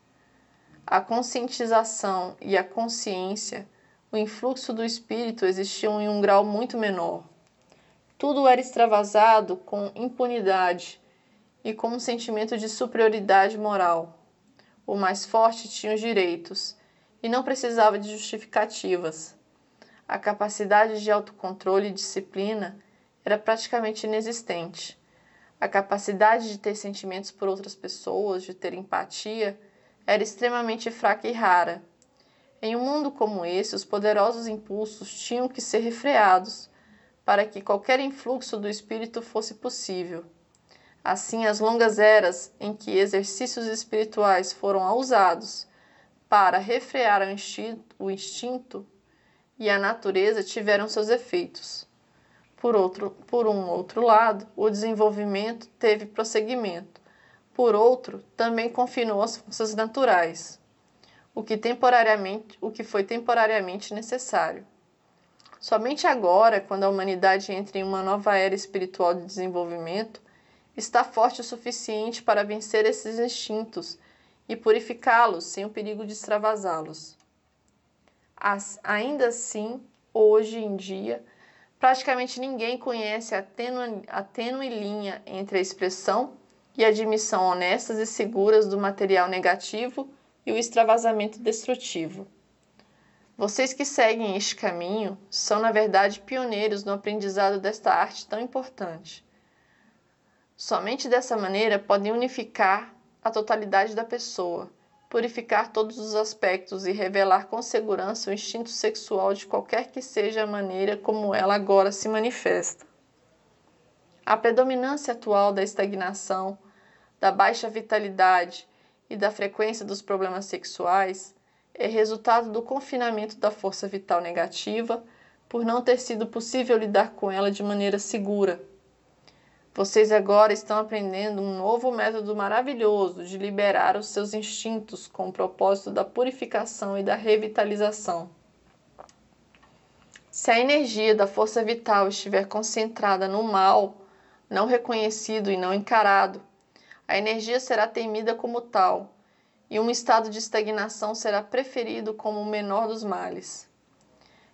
A conscientização e a consciência, o influxo do espírito existiam em um grau muito menor. Tudo era extravasado com impunidade e com um sentimento de superioridade moral. O mais forte tinha os direitos e não precisava de justificativas. A capacidade de autocontrole e disciplina era praticamente inexistente. A capacidade de ter sentimentos por outras pessoas, de ter empatia, era extremamente fraca e rara. Em um mundo como esse, os poderosos impulsos tinham que ser refreados para que qualquer influxo do espírito fosse possível. Assim, as longas eras em que exercícios espirituais foram usados para refrear o instinto, e a natureza tiveram seus efeitos. Por, outro, por um outro lado, o desenvolvimento teve prosseguimento. Por outro, também confinou as forças naturais, o que temporariamente, o que foi temporariamente necessário. Somente agora, quando a humanidade entra em uma nova era espiritual de desenvolvimento, está forte o suficiente para vencer esses instintos e purificá-los sem o perigo de extravasá-los. Ainda assim, hoje em dia, praticamente ninguém conhece a tênue, a tênue linha entre a expressão e admissão honestas e seguras do material negativo e o extravasamento destrutivo. Vocês que seguem este caminho são, na verdade, pioneiros no aprendizado desta arte tão importante. Somente dessa maneira podem unificar a totalidade da pessoa, purificar todos os aspectos e revelar com segurança o instinto sexual de qualquer que seja a maneira como ela agora se manifesta. A predominância atual da estagnação, da baixa vitalidade e da frequência dos problemas sexuais é resultado do confinamento da força vital negativa por não ter sido possível lidar com ela de maneira segura. Vocês agora estão aprendendo um novo método maravilhoso de liberar os seus instintos com o propósito da purificação e da revitalização. Se a energia da força vital estiver concentrada no mal, não reconhecido e não encarado, a energia será temida como tal, e um estado de estagnação será preferido como o menor dos males.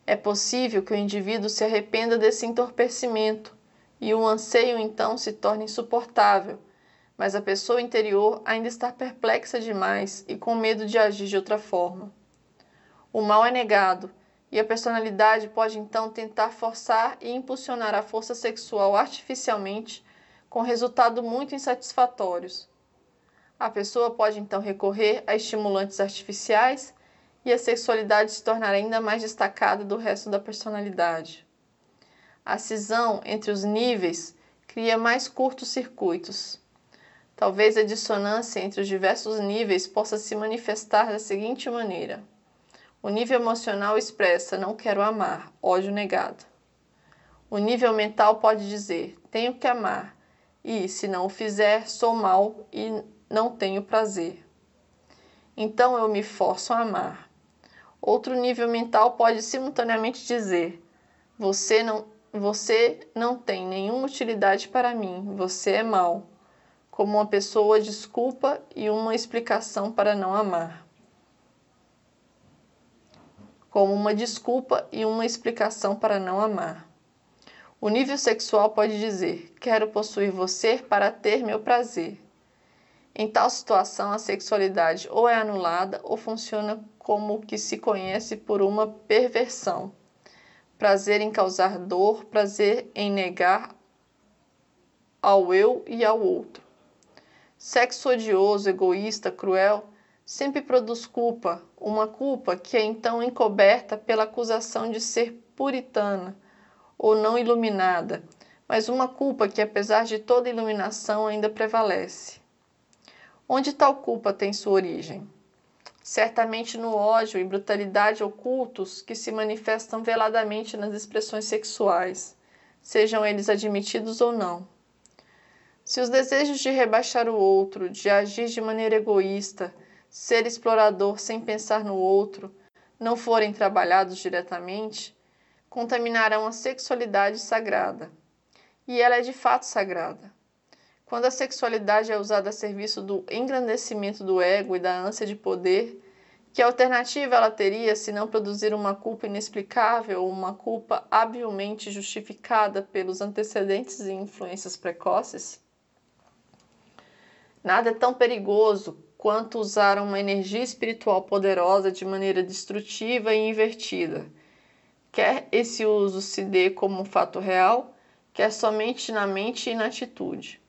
É possível que o indivíduo se arrependa desse entorpecimento e o anseio então se torne insuportável, mas a pessoa interior ainda está perplexa demais e com medo de agir de outra forma. O mal é negado e a personalidade pode então tentar forçar e impulsionar a força sexual artificialmente, com resultados muito insatisfatórios. A pessoa pode então recorrer a estimulantes artificiais e a sexualidade se tornar ainda mais destacada do resto da personalidade. A cisão entre os níveis cria mais curtos circuitos. Talvez a dissonância entre os diversos níveis possa se manifestar da seguinte maneira o nível emocional expressa não quero amar, ódio negado. O nível mental pode dizer tenho que amar e, se não o fizer, sou mal e não tenho prazer. Então eu me forço a amar. Outro nível mental pode simultaneamente dizer você não, você não tem nenhuma utilidade para mim, você é mal, como uma pessoa desculpa e uma explicação para não amar como uma desculpa e uma explicação para não amar. O nível sexual pode dizer: Quero possuir você para ter meu prazer. Em tal situação, a sexualidade ou é anulada ou funciona como o que se conhece por uma perversão. Prazer em causar dor, prazer em negar ao eu e ao outro. Sexo odioso, egoísta, cruel sempre produz culpa, uma culpa que é então encoberta pela acusação de ser puritana ou não iluminada, mas uma culpa que, apesar de toda iluminação, ainda prevalece. Onde tal culpa tem sua origem? Certamente no ódio e brutalidade ocultos que se manifestam veladamente nas expressões sexuais, sejam eles admitidos ou não. Se os desejos de rebaixar o outro, de agir de maneira egoísta, ser explorador sem pensar no outro, não forem trabalhados diretamente, contaminarão a sexualidade sagrada. E ela é de fato sagrada. Quando a sexualidade é usada a serviço do engrandecimento do ego e da ânsia de poder, que alternativa ela teria se não produzir uma culpa inexplicável ou uma culpa habilmente justificada pelos antecedentes e influências precoces? Nada é tão perigoso quanto usar uma energia espiritual poderosa de maneira destrutiva e invertida. Quer esse uso se dê como um fato real, quer somente na mente e na atitude.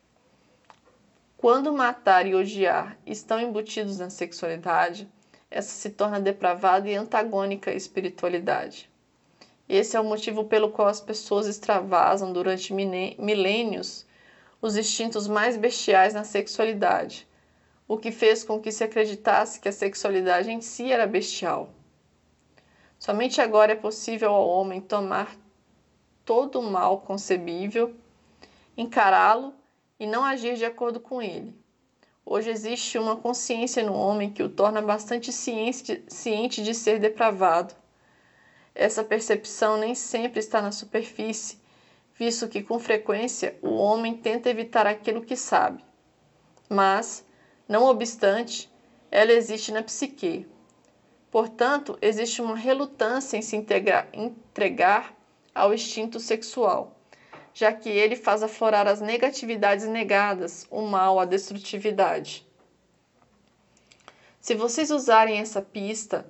Quando matar e odiar estão embutidos na sexualidade, essa se torna depravada e antagônica à espiritualidade. Esse é o motivo pelo qual as pessoas extravasam durante milênios os instintos mais bestiais na sexualidade, o que fez com que se acreditasse que a sexualidade em si era bestial. Somente agora é possível ao homem tomar todo o mal concebível, encará-lo e não agir de acordo com ele. Hoje existe uma consciência no homem que o torna bastante ciente de ser depravado. Essa percepção nem sempre está na superfície, visto que com frequência o homem tenta evitar aquilo que sabe. Mas, não obstante, ela existe na psique. Portanto, existe uma relutância em se integrar, entregar ao instinto sexual, já que ele faz aflorar as negatividades negadas, o mal, a destrutividade. Se vocês usarem essa pista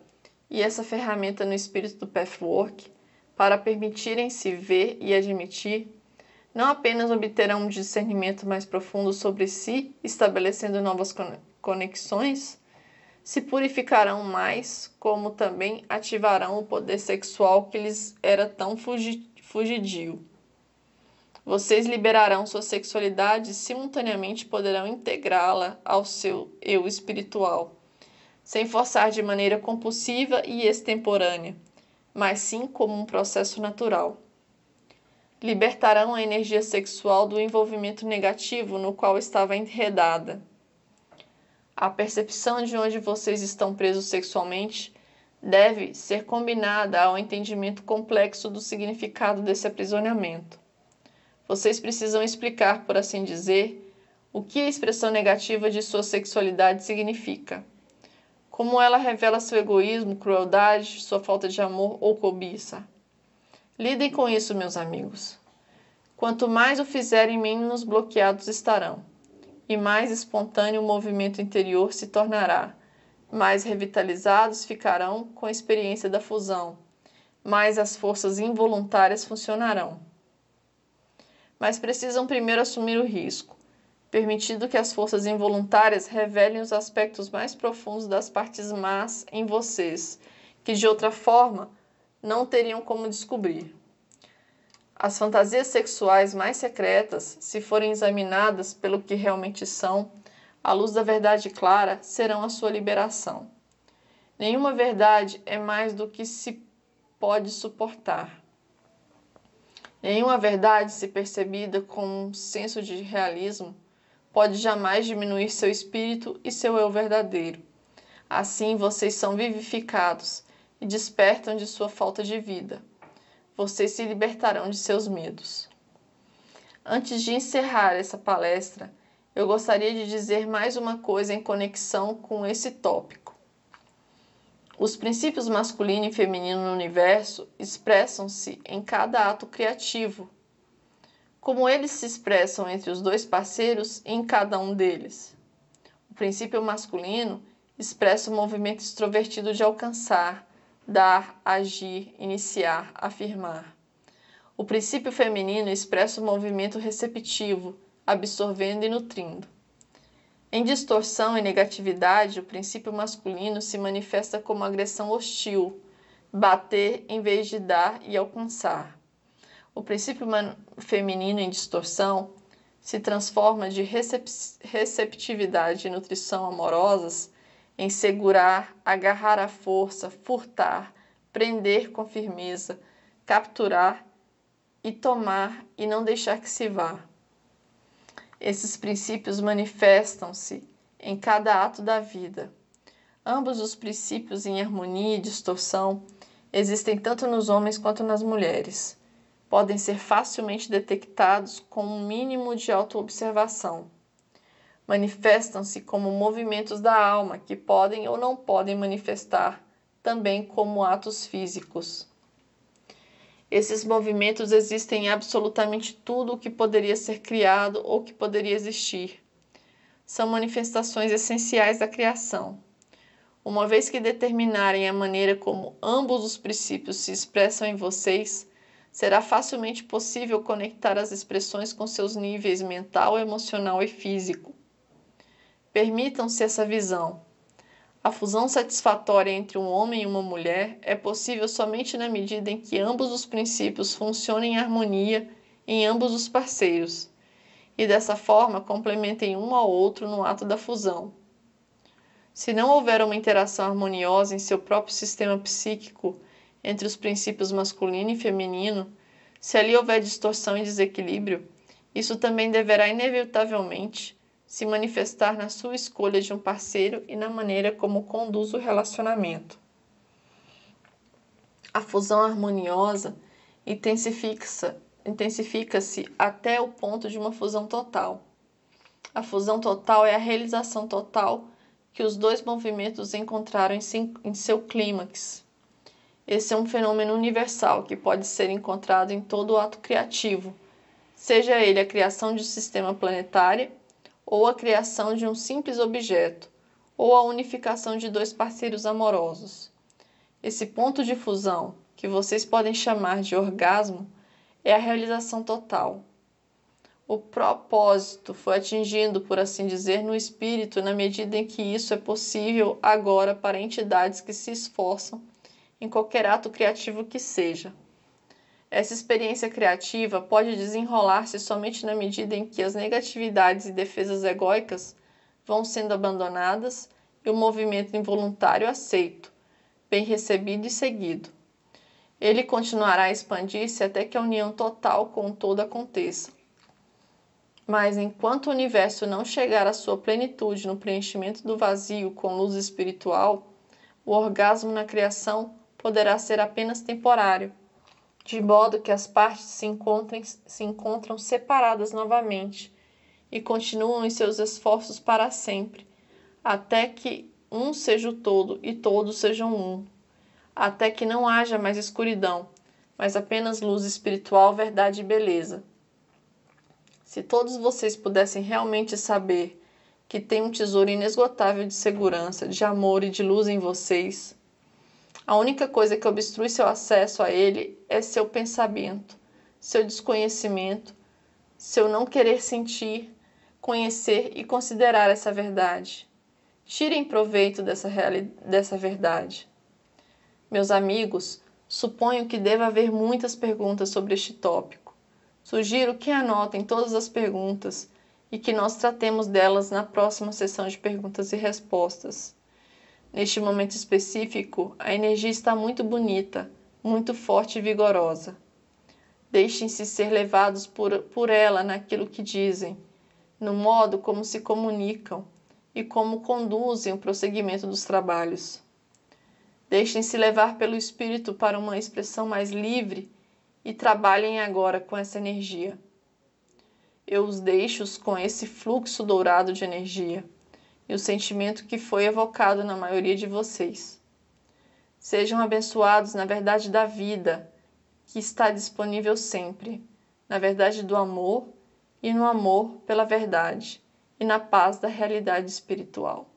e essa ferramenta no espírito do Pathwork para permitirem-se ver e admitir, não apenas obterão um discernimento mais profundo sobre si, estabelecendo novas conexões, se purificarão mais, como também ativarão o poder sexual que lhes era tão fugidio. Vocês liberarão sua sexualidade e simultaneamente poderão integrá-la ao seu eu espiritual, sem forçar de maneira compulsiva e extemporânea, mas sim como um processo natural. Libertarão a energia sexual do envolvimento negativo no qual estava enredada. A percepção de onde vocês estão presos sexualmente deve ser combinada ao entendimento complexo do significado desse aprisionamento. Vocês precisam explicar, por assim dizer, o que a expressão negativa de sua sexualidade significa. Como ela revela seu egoísmo, crueldade, sua falta de amor ou cobiça. Lidem com isso, meus amigos. Quanto mais o fizerem, menos bloqueados estarão, e mais espontâneo o movimento interior se tornará mais revitalizados ficarão com a experiência da fusão, mais as forças involuntárias funcionarão. Mas precisam primeiro assumir o risco, permitindo que as forças involuntárias revelem os aspectos mais profundos das partes más em vocês, que de outra forma não teriam como descobrir. As fantasias sexuais mais secretas, se forem examinadas pelo que realmente são, à luz da verdade clara, serão a sua liberação. Nenhuma verdade é mais do que se pode suportar. Nenhuma verdade, se percebida com um senso de realismo, pode jamais diminuir seu espírito e seu eu verdadeiro. Assim, vocês são vivificados e despertam de sua falta de vida. Vocês se libertarão de seus medos. Antes de encerrar essa palestra, eu gostaria de dizer mais uma coisa em conexão com esse tópico. Os princípios masculino e feminino no universo expressam-se em cada ato criativo, como eles se expressam entre os dois parceiros e em cada um deles. O princípio masculino expressa o movimento extrovertido de alcançar, dar, agir, iniciar, afirmar. O princípio feminino expressa o movimento receptivo, absorvendo e nutrindo. Em distorção e negatividade, o princípio masculino se manifesta como agressão hostil, bater em vez de dar e alcançar. O princípio feminino em distorção se transforma de recep receptividade e nutrição amorosas em segurar, agarrar à força, furtar, prender com firmeza, capturar e tomar e não deixar que se vá. Esses princípios manifestam-se em cada ato da vida. Ambos os princípios em harmonia e distorção existem tanto nos homens quanto nas mulheres. Podem ser facilmente detectados com um mínimo de autoobservação. Manifestam-se como movimentos da alma que podem ou não podem manifestar, também como atos físicos. Esses movimentos existem em absolutamente tudo o que poderia ser criado ou que poderia existir. São manifestações essenciais da criação. Uma vez que determinarem a maneira como ambos os princípios se expressam em vocês, será facilmente possível conectar as expressões com seus níveis mental, emocional e físico. Permitam-se essa visão a fusão satisfatória entre um homem e uma mulher é possível somente na medida em que ambos os princípios funcionem em harmonia em ambos os parceiros e dessa forma complementem um ao outro no ato da fusão. Se não houver uma interação harmoniosa em seu próprio sistema psíquico entre os princípios masculino e feminino, se ali houver distorção e desequilíbrio, isso também deverá inevitavelmente se manifestar na sua escolha de um parceiro e na maneira como conduz o relacionamento. A fusão harmoniosa intensifica-se intensifica até o ponto de uma fusão total. A fusão total é a realização total que os dois movimentos encontraram em seu clímax. Esse é um fenômeno universal que pode ser encontrado em todo ato criativo, seja ele a criação de um sistema planetário ou a criação de um simples objeto, ou a unificação de dois parceiros amorosos. Esse ponto de fusão, que vocês podem chamar de orgasmo, é a realização total. O propósito foi atingido, por assim dizer, no espírito na medida em que isso é possível agora para entidades que se esforçam em qualquer ato criativo que seja. Essa experiência criativa pode desenrolar-se somente na medida em que as negatividades e defesas egóicas vão sendo abandonadas e o movimento involuntário aceito, bem recebido e seguido. Ele continuará a expandir-se até que a união total com o todo aconteça. Mas enquanto o universo não chegar à sua plenitude no preenchimento do vazio com luz espiritual, o orgasmo na criação poderá ser apenas temporário, de modo que as partes se, encontrem, se encontram separadas novamente e continuam em seus esforços para sempre, até que um seja o todo e todos sejam um, até que não haja mais escuridão, mas apenas luz espiritual, verdade e beleza. Se todos vocês pudessem realmente saber que tem um tesouro inesgotável de segurança, de amor e de luz em vocês, a única coisa que obstrui seu acesso a ele é seu pensamento, seu desconhecimento, seu não querer sentir, conhecer e considerar essa verdade. Tirem proveito dessa, dessa verdade. Meus amigos, suponho que deva haver muitas perguntas sobre este tópico. Sugiro que anotem todas as perguntas e que nós tratemos delas na próxima sessão de perguntas e respostas. Neste momento específico, a energia está muito bonita, muito forte e vigorosa. Deixem-se ser levados por, por ela naquilo que dizem, no modo como se comunicam e como conduzem o prosseguimento dos trabalhos. Deixem-se levar pelo Espírito para uma expressão mais livre e trabalhem agora com essa energia. Eu os deixo com esse fluxo dourado de energia e o sentimento que foi evocado na maioria de vocês. Sejam abençoados na verdade da vida, que está disponível sempre, na verdade do amor e no amor pela verdade e na paz da realidade espiritual.